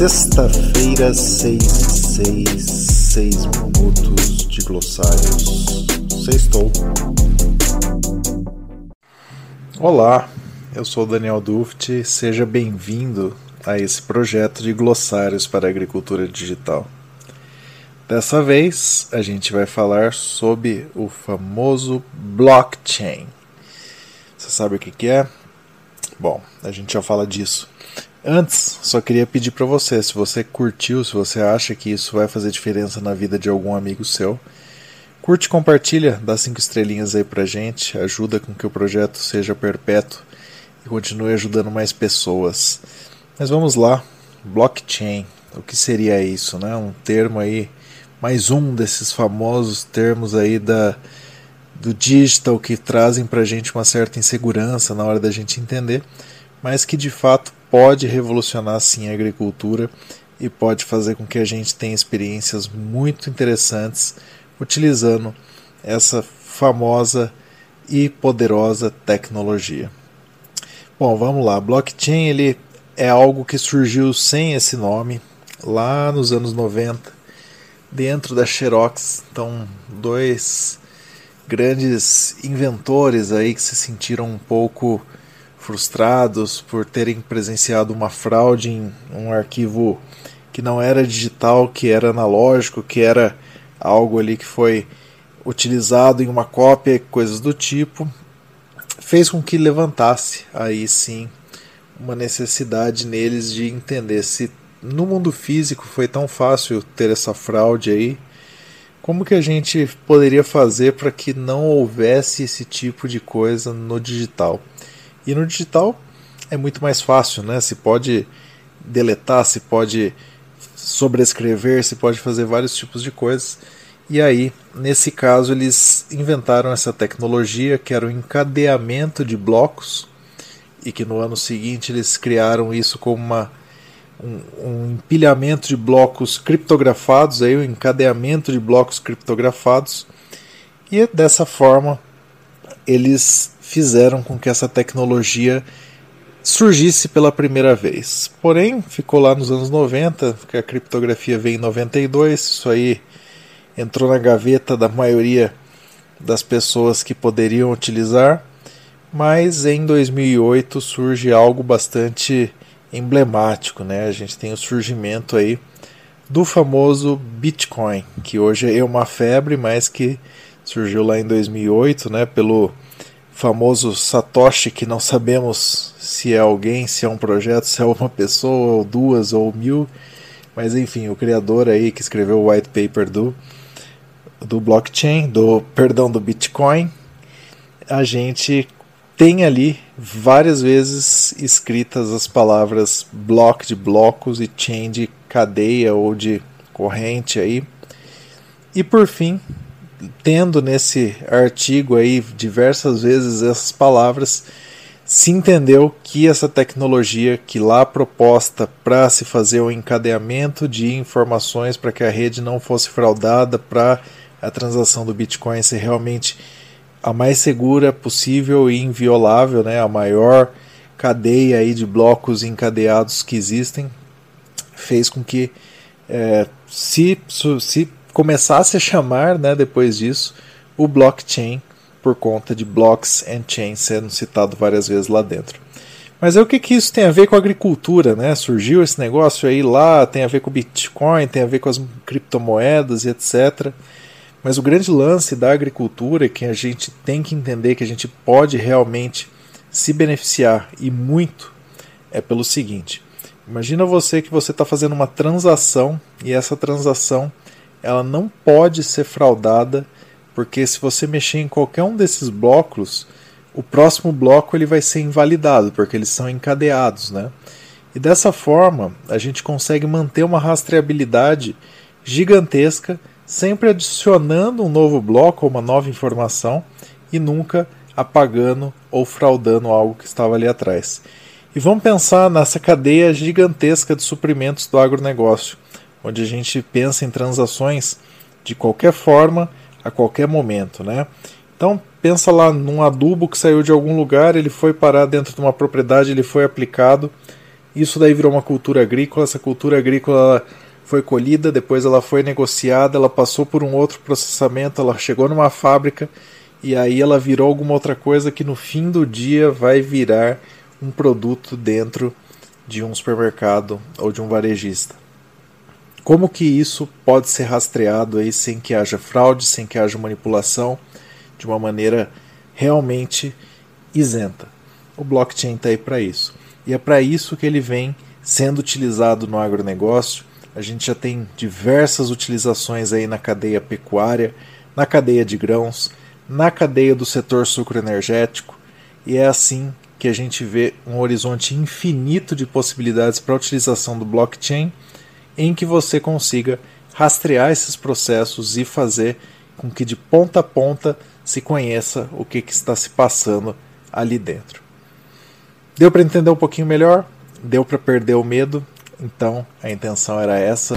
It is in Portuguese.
Sexta-feira, 6 6 6 minutos de glossários. Sextou. Olá, eu sou Daniel Duft, seja bem-vindo a esse projeto de glossários para a agricultura digital. Dessa vez a gente vai falar sobre o famoso blockchain. Você sabe o que, que é? Bom, a gente já fala disso. Antes, só queria pedir para você, se você curtiu, se você acha que isso vai fazer diferença na vida de algum amigo seu, curte, compartilha, dá cinco estrelinhas aí pra gente, ajuda com que o projeto seja perpétuo e continue ajudando mais pessoas. Mas vamos lá, blockchain, o que seria isso, né? Um termo aí, mais um desses famosos termos aí da do digital que trazem pra gente uma certa insegurança na hora da gente entender, mas que de fato pode revolucionar sim a agricultura e pode fazer com que a gente tenha experiências muito interessantes utilizando essa famosa e poderosa tecnologia. Bom, vamos lá. Blockchain ele é algo que surgiu sem esse nome lá nos anos 90 dentro da Xerox. Então, dois grandes inventores aí que se sentiram um pouco frustrados por terem presenciado uma fraude em um arquivo que não era digital, que era analógico, que era algo ali que foi utilizado em uma cópia, coisas do tipo, fez com que levantasse aí sim uma necessidade neles de entender se no mundo físico foi tão fácil ter essa fraude aí, como que a gente poderia fazer para que não houvesse esse tipo de coisa no digital? E no digital é muito mais fácil, né? Se pode deletar, se pode sobrescrever, se pode fazer vários tipos de coisas. E aí, nesse caso, eles inventaram essa tecnologia que era o encadeamento de blocos e que no ano seguinte eles criaram isso como uma, um, um empilhamento de blocos criptografados, aí, um encadeamento de blocos criptografados. E dessa forma eles fizeram com que essa tecnologia surgisse pela primeira vez. Porém, ficou lá nos anos 90, que a criptografia veio em 92, isso aí entrou na gaveta da maioria das pessoas que poderiam utilizar, mas em 2008 surge algo bastante emblemático, né? A gente tem o surgimento aí do famoso Bitcoin, que hoje é uma febre, mas que surgiu lá em 2008, né, pelo famoso Satoshi, que não sabemos se é alguém, se é um projeto, se é uma pessoa, ou duas, ou mil, mas enfim, o criador aí que escreveu o white paper do, do blockchain, do perdão, do Bitcoin, a gente tem ali várias vezes escritas as palavras block de blocos e chain de cadeia ou de corrente aí. E por fim, tendo nesse artigo aí diversas vezes essas palavras, se entendeu que essa tecnologia que lá proposta para se fazer o encadeamento de informações para que a rede não fosse fraudada, para a transação do Bitcoin ser realmente a mais segura possível e inviolável, né, a maior cadeia aí de blocos encadeados que existem, fez com que é, se, se começasse a chamar, né, depois disso, o blockchain por conta de blocks and chains sendo citado várias vezes lá dentro. Mas aí o que, que isso tem a ver com a agricultura? Né? Surgiu esse negócio aí lá, tem a ver com o Bitcoin, tem a ver com as criptomoedas e etc. Mas o grande lance da agricultura que a gente tem que entender que a gente pode realmente se beneficiar e muito é pelo seguinte: imagina você que você está fazendo uma transação e essa transação ela não pode ser fraudada, porque se você mexer em qualquer um desses blocos, o próximo bloco ele vai ser invalidado, porque eles são encadeados, né? E dessa forma, a gente consegue manter uma rastreabilidade gigantesca, sempre adicionando um novo bloco ou uma nova informação e nunca apagando ou fraudando algo que estava ali atrás. E vamos pensar nessa cadeia gigantesca de suprimentos do agronegócio onde a gente pensa em transações de qualquer forma, a qualquer momento, né? Então pensa lá num adubo que saiu de algum lugar, ele foi parar dentro de uma propriedade, ele foi aplicado Isso daí virou uma cultura agrícola. Essa cultura agrícola foi colhida, depois ela foi negociada, ela passou por um outro processamento, ela chegou numa fábrica e aí ela virou alguma outra coisa que no fim do dia vai virar um produto dentro de um supermercado ou de um varejista. Como que isso pode ser rastreado aí sem que haja fraude, sem que haja manipulação, de uma maneira realmente isenta? O blockchain está aí para isso. E é para isso que ele vem sendo utilizado no agronegócio. A gente já tem diversas utilizações aí na cadeia pecuária, na cadeia de grãos, na cadeia do setor sucroenergético, e é assim que a gente vê um horizonte infinito de possibilidades para a utilização do blockchain em que você consiga rastrear esses processos e fazer com que de ponta a ponta se conheça o que, que está se passando ali dentro. Deu para entender um pouquinho melhor? Deu para perder o medo? Então a intenção era essa.